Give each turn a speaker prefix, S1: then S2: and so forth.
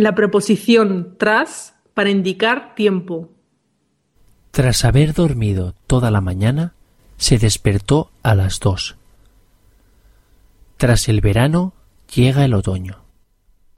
S1: La preposición tras para indicar tiempo.
S2: Tras haber dormido toda la mañana, se despertó a las dos. Tras el verano llega el otoño.